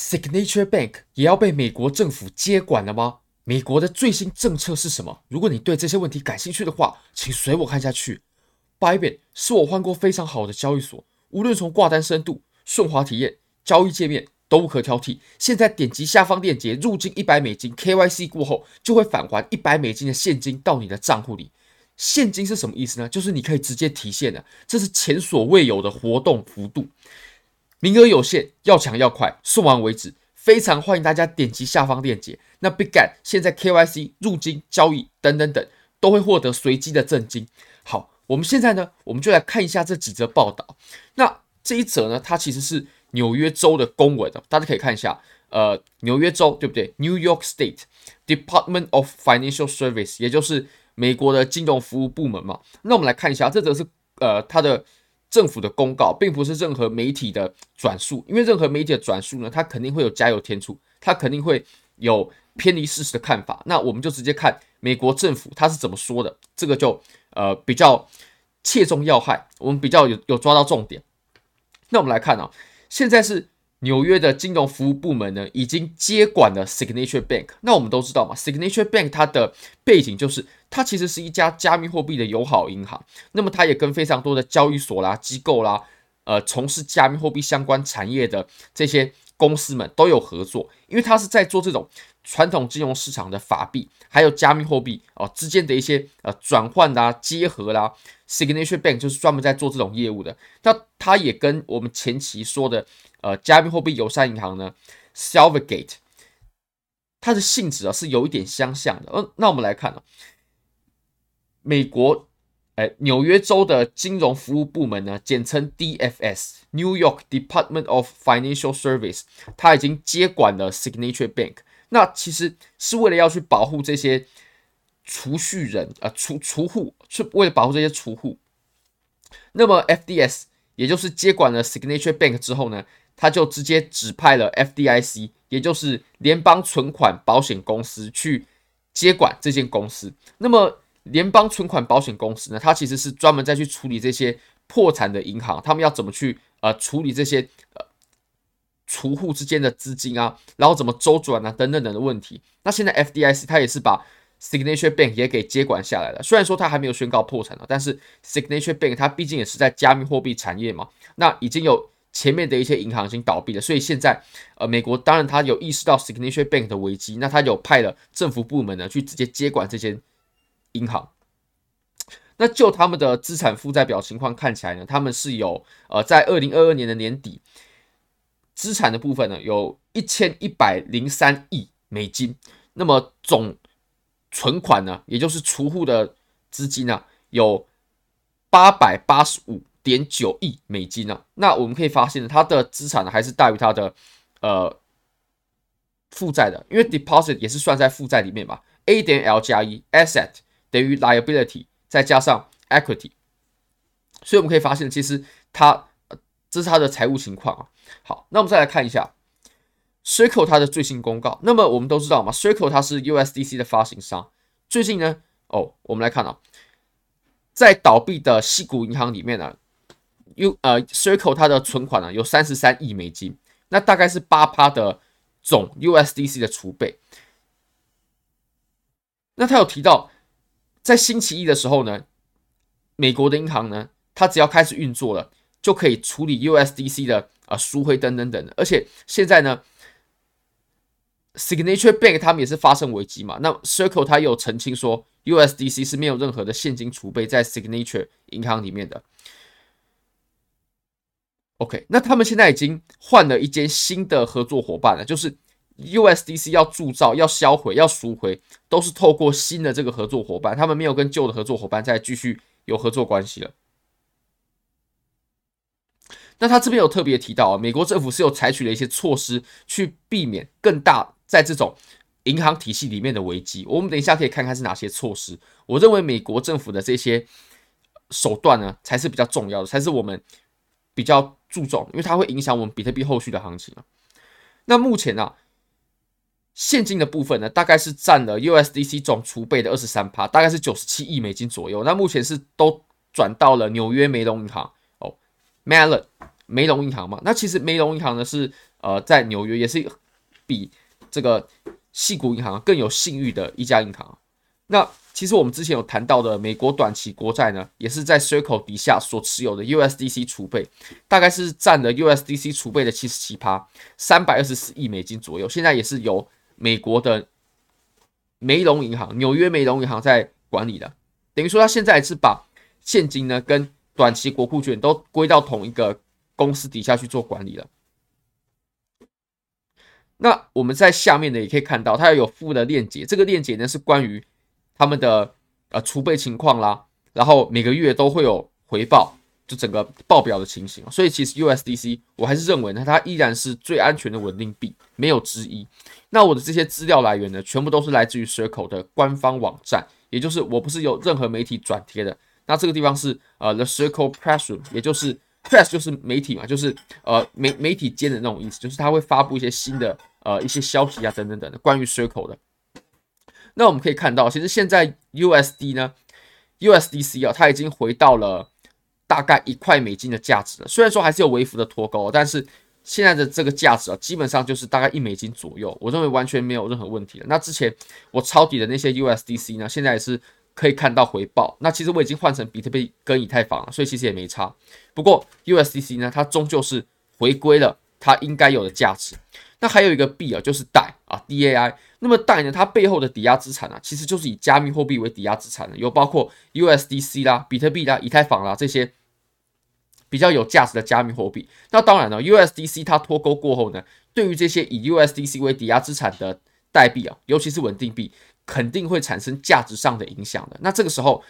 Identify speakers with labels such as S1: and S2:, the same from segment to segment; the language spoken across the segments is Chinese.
S1: Signature Bank 也要被美国政府接管了吗？美国的最新政策是什么？如果你对这些问题感兴趣的话，请随我看下去。Bybit 是我换过非常好的交易所，无论从挂单深度、顺滑体验、交易界面都无可挑剔。现在点击下方链接入金一百美金，KYC 过后就会返还一百美金的现金到你的账户里。现金是什么意思呢？就是你可以直接提现的，这是前所未有的活动幅度。名额有限，要抢要快，送完为止。非常欢迎大家点击下方链接。那 Bitget 现在 KYC 入金交易等等等都会获得随机的赠金。好，我们现在呢，我们就来看一下这几则报道。那这一则呢，它其实是纽约州的公文，大家可以看一下。呃，纽约州对不对？New York State Department of Financial Service，也就是美国的金融服务部门嘛。那我们来看一下，这则是呃它的。政府的公告并不是任何媒体的转述，因为任何媒体的转述呢，它肯定会有加油添醋，它肯定会有偏离事实的看法。那我们就直接看美国政府它是怎么说的，这个就呃比较切中要害，我们比较有有抓到重点。那我们来看啊，现在是。纽约的金融服务部门呢，已经接管了 Signature Bank。那我们都知道嘛，Signature Bank 它的背景就是它其实是一家加密货币的友好银行。那么它也跟非常多的交易所啦、机构啦，呃，从事加密货币相关产业的这些公司们都有合作，因为它是在做这种传统金融市场的法币还有加密货币哦之间的一些呃转换啦、结合啦。Signature Bank 就是专门在做这种业务的。那它也跟我们前期说的。呃，加密货币友善银行呢，Silvergate，它的性质啊是有一点相像的。呃，那我们来看啊，美国，哎，纽约州的金融服务部门呢，简称 DFS，New York Department of Financial Service，它已经接管了 Signature Bank。那其实是为了要去保护这些储蓄人啊，储储户，是为了保护这些储户。那么 FDS，也就是接管了 Signature Bank 之后呢，他就直接指派了 FDIC，也就是联邦存款保险公司去接管这间公司。那么，联邦存款保险公司呢，它其实是专门在去处理这些破产的银行，他们要怎么去呃处理这些呃储户之间的资金啊，然后怎么周转啊等等等的问题。那现在 FDIC 它也是把 Signature Bank 也给接管下来了。虽然说它还没有宣告破产了，但是 Signature Bank 它毕竟也是在加密货币产业嘛，那已经有。前面的一些银行已经倒闭了，所以现在，呃，美国当然他有意识到 Signature Bank 的危机，那他有派了政府部门呢去直接接管这间银行。那就他们的资产负债表情况看起来呢，他们是有呃，在二零二二年的年底，资产的部分呢有一千一百零三亿美金，那么总存款呢，也就是储户的资金呢，有八百八十五。点九亿美金呢、啊？那我们可以发现，它的资产呢还是大于它的呃负债的，因为 deposit 也是算在负债里面嘛。A 点 L 加一 asset 等于 liability 再加上 equity，所以我们可以发现，其实它这是它的财务情况啊。好，那我们再来看一下 Circle 它的最新公告。那么我们都知道嘛，Circle 它是 USDC 的发行商。最近呢，哦，我们来看啊，在倒闭的矽谷银行里面呢。U 呃，Circle 它的存款呢有三十三亿美金，那大概是八趴的总 USDC 的储备。那他有提到，在星期一的时候呢，美国的银行呢，它只要开始运作了，就可以处理 USDC 的啊赎回等等等的。而且现在呢，Signature Bank 他们也是发生危机嘛，那 Circle 它有澄清说，USDC 是没有任何的现金储备在 Signature 银行里面的。OK，那他们现在已经换了一间新的合作伙伴了，就是 USDC 要铸造、要销毁、要赎回，都是透过新的这个合作伙伴，他们没有跟旧的合作伙伴再继续有合作关系了。那他这边有特别提到啊，美国政府是有采取了一些措施去避免更大在这种银行体系里面的危机。我们等一下可以看看是哪些措施。我认为美国政府的这些手段呢，才是比较重要的，才是我们。比较注重，因为它会影响我们比特币后续的行情啊。那目前呢、啊，现金的部分呢，大概是占了 USDC 总储备的二十三趴，大概是九十七亿美金左右。那目前是都转到了纽约梅隆银行，Mellon 梅隆银行嘛。那其实梅隆银行呢是呃，在纽约也是比这个细谷银行更有信誉的一家银行。那其实我们之前有谈到的美国短期国债呢，也是在 Circle 底下所持有的 USDC 储备，大概是占了 USDC 储备的七十七趴，三百二十四亿美金左右。现在也是由美国的梅隆银行、纽约梅隆银行在管理的，等于说他现在是把现金呢跟短期国库券都归到同一个公司底下去做管理了。那我们在下面呢也可以看到，它有附的链接，这个链接呢是关于。他们的呃储备情况啦，然后每个月都会有回报，就整个报表的情形。所以其实 USDC 我还是认为呢，它依然是最安全的稳定币，没有之一。那我的这些资料来源呢，全部都是来自于 Circle 的官方网站，也就是我不是有任何媒体转贴的。那这个地方是呃 The Circle Press Room，也就是 Press 就是媒体嘛，就是呃媒媒体间的那种意思，就是它会发布一些新的呃一些消息啊等等等的关于 Circle 的。那我们可以看到，其实现在 USD 呢，USDC 啊，它已经回到了大概一块美金的价值了。虽然说还是有微幅的脱钩，但是现在的这个价值啊，基本上就是大概一美金左右。我认为完全没有任何问题了。那之前我抄底的那些 USDC 呢，现在也是可以看到回报。那其实我已经换成比特币跟以太坊了，所以其实也没差。不过 USDC 呢，它终究是回归了它应该有的价值。那还有一个币啊，就是代啊，DAI。那么代呢，它背后的抵押资产啊，其实就是以加密货币为抵押资产的，有包括 USDC 啦、比特币啦、以太坊啦这些比较有价值的加密货币。那当然了，USDC 它脱钩过后呢，对于这些以 USDC 为抵押资产的代币啊，尤其是稳定币，肯定会产生价值上的影响的。那这个时候，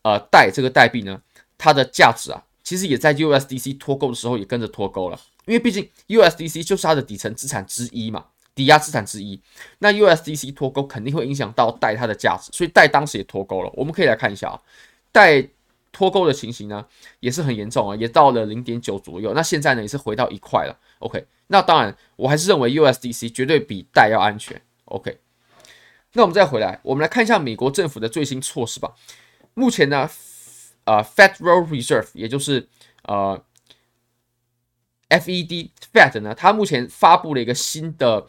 S1: 呃，DAI 这个代币呢，它的价值啊，其实也在 USDC 脱钩的时候也跟着脱钩了。因为毕竟 USDC 就是它的底层资产之一嘛，抵押资产之一。那 USDC 脱钩肯定会影响到代它的价值，所以代当时也脱钩了。我们可以来看一下啊，代脱钩的情形呢也是很严重啊，也到了零点九左右。那现在呢也是回到一块了。OK，那当然我还是认为 USDC 绝对比代要安全。OK，那我们再回来，我们来看一下美国政府的最新措施吧。目前呢，呃，Federal Reserve 也就是呃。FED Fed 呢，它目前发布了一个新的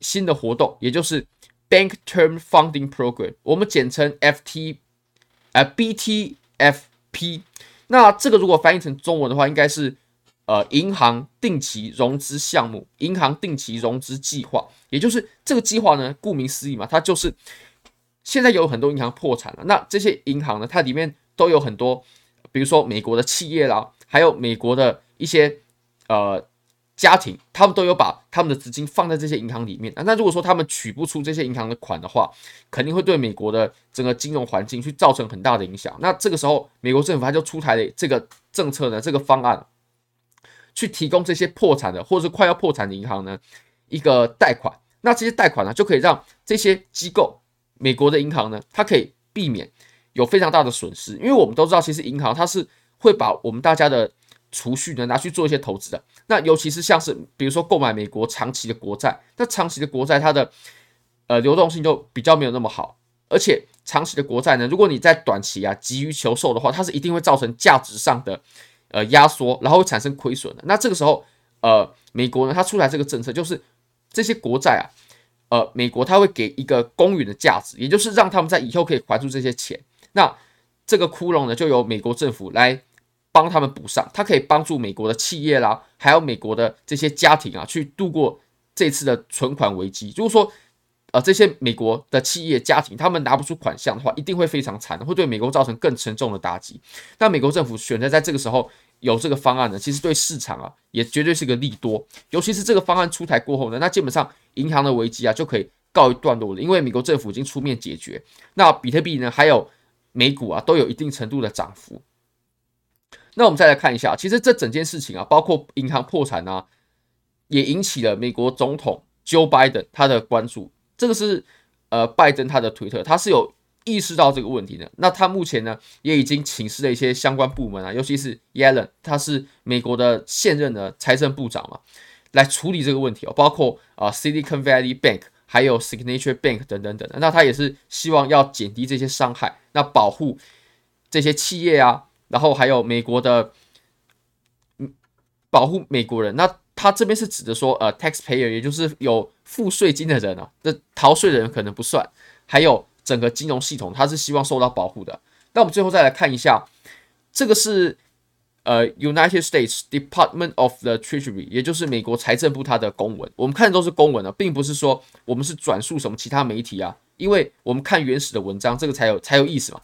S1: 新的活动，也就是 Bank Term Funding Program，我们简称 FT，呃 BTFP。那这个如果翻译成中文的话，应该是呃银行定期融资项目、银行定期融资计划。也就是这个计划呢，顾名思义嘛，它就是现在有很多银行破产了，那这些银行呢，它里面都有很多，比如说美国的企业啦，还有美国的一些。呃，家庭他们都有把他们的资金放在这些银行里面。那如果说他们取不出这些银行的款的话，肯定会对美国的整个金融环境去造成很大的影响。那这个时候，美国政府它就出台了这个政策呢，这个方案，去提供这些破产的或者是快要破产的银行呢一个贷款。那这些贷款呢，就可以让这些机构，美国的银行呢，它可以避免有非常大的损失。因为我们都知道，其实银行它是会把我们大家的。储蓄呢，拿去做一些投资的，那尤其是像是比如说购买美国长期的国债，那长期的国债它的呃流动性就比较没有那么好，而且长期的国债呢，如果你在短期啊急于求售的话，它是一定会造成价值上的呃压缩，然后会产生亏损的。那这个时候呃美国呢，它出来这个政策就是这些国债啊，呃美国它会给一个公允的价值，也就是让他们在以后可以还出这些钱。那这个窟窿呢，就由美国政府来。帮他们补上，它可以帮助美国的企业啦，还有美国的这些家庭啊，去度过这次的存款危机。如果说，呃，这些美国的企业家庭他们拿不出款项的话，一定会非常惨，会对美国造成更沉重的打击。那美国政府选择在这个时候有这个方案呢，其实对市场啊，也绝对是个利多。尤其是这个方案出台过后呢，那基本上银行的危机啊就可以告一段落了，因为美国政府已经出面解决。那比特币呢，还有美股啊，都有一定程度的涨幅。那我们再来看一下，其实这整件事情啊，包括银行破产啊，也引起了美国总统 Joe Biden 他的关注。这个是呃拜登他的推特，他是有意识到这个问题的。那他目前呢，也已经请示了一些相关部门啊，尤其是 Yellen，他是美国的现任的财政部长嘛，来处理这个问题哦。包括啊 Silicon Valley Bank，还有 Signature Bank 等等等等。那他也是希望要减低这些伤害，那保护这些企业啊。然后还有美国的，保护美国人，那它这边是指的说，呃，taxpayer，也就是有付税金的人啊，这逃税的人可能不算，还有整个金融系统，它是希望受到保护的。那我们最后再来看一下，这个是呃，United States Department of the Treasury，也就是美国财政部它的公文。我们看的都是公文啊，并不是说我们是转述什么其他媒体啊，因为我们看原始的文章，这个才有才有意思嘛。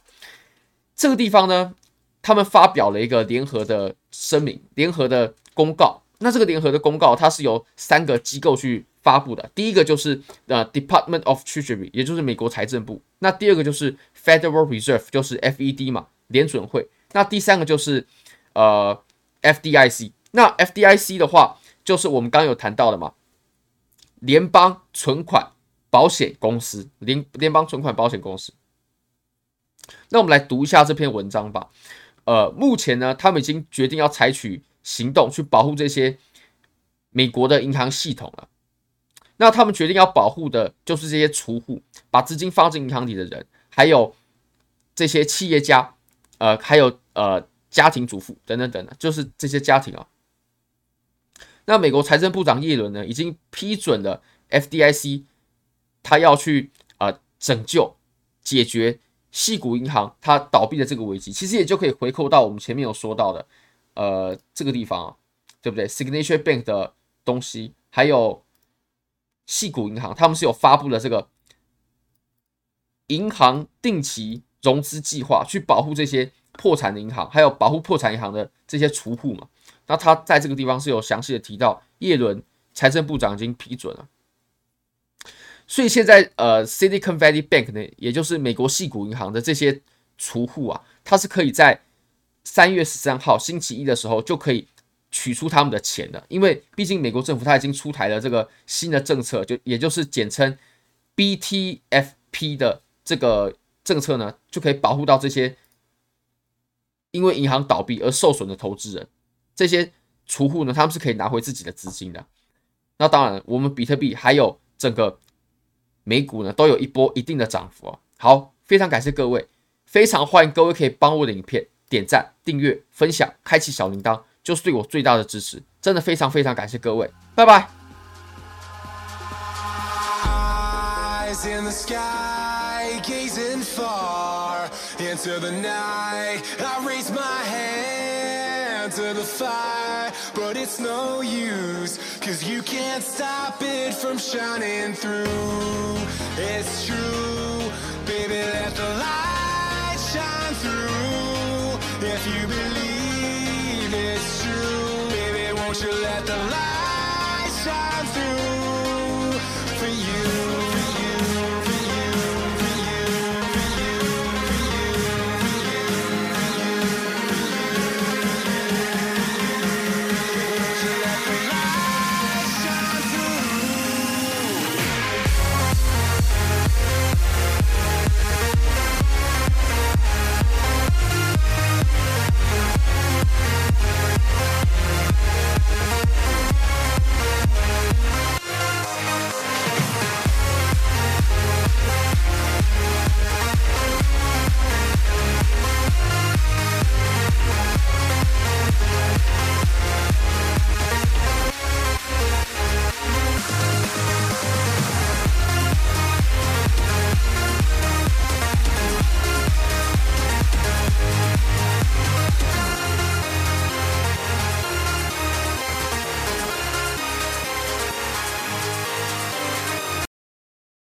S1: 这个地方呢，他们发表了一个联合的声明，联合的公告。那这个联合的公告，它是由三个机构去发布的。第一个就是呃，Department of Treasury，也就是美国财政部。那第二个就是 Federal Reserve，就是 FED 嘛，联准会。那第三个就是呃，FDIC。那 FDIC 的话，就是我们刚刚有谈到的嘛，联邦存款保险公司，联联邦存款保险公司。那我们来读一下这篇文章吧。呃，目前呢，他们已经决定要采取行动去保护这些美国的银行系统了。那他们决定要保护的就是这些储户，把资金放进银行里的人，还有这些企业家，呃，还有呃家庭主妇等等等等，就是这些家庭啊。那美国财政部长耶伦呢，已经批准了 FDIC，他要去呃拯救、解决。矽谷银行它倒闭的这个危机，其实也就可以回扣到我们前面有说到的，呃，这个地方啊，对不对？Signature Bank 的东西，还有细谷银行，他们是有发布了这个银行定期融资计划，去保护这些破产的银行，还有保护破产银行的这些储户嘛。那他在这个地方是有详细的提到，叶伦财政部长已经批准了。所以现在，呃 citican valley bank 呢，也就是美国矽谷银行的这些储户啊，它是可以在三月十三号星期一的时候就可以取出他们的钱的，因为毕竟美国政府它已经出台了这个新的政策，就也就是简称 BTFP 的这个政策呢，就可以保护到这些因为银行倒闭而受损的投资人，这些储户呢，他们是可以拿回自己的资金的。那当然，我们比特币还有整个。美股呢都有一波一定的涨幅哦。好，非常感谢各位，非常欢迎各位可以帮我的影片点赞、订阅、分享、开启小铃铛，就是对我最大的支持。真的非常非常感谢各位，拜拜。
S2: Eyes in the sky, gazing far into the night. I raise my hand to the fire, but it's no use, cause you can't stop it from shining through. It's true, baby, let the light shine through. If you believe it's true, baby, won't you let the light shine through?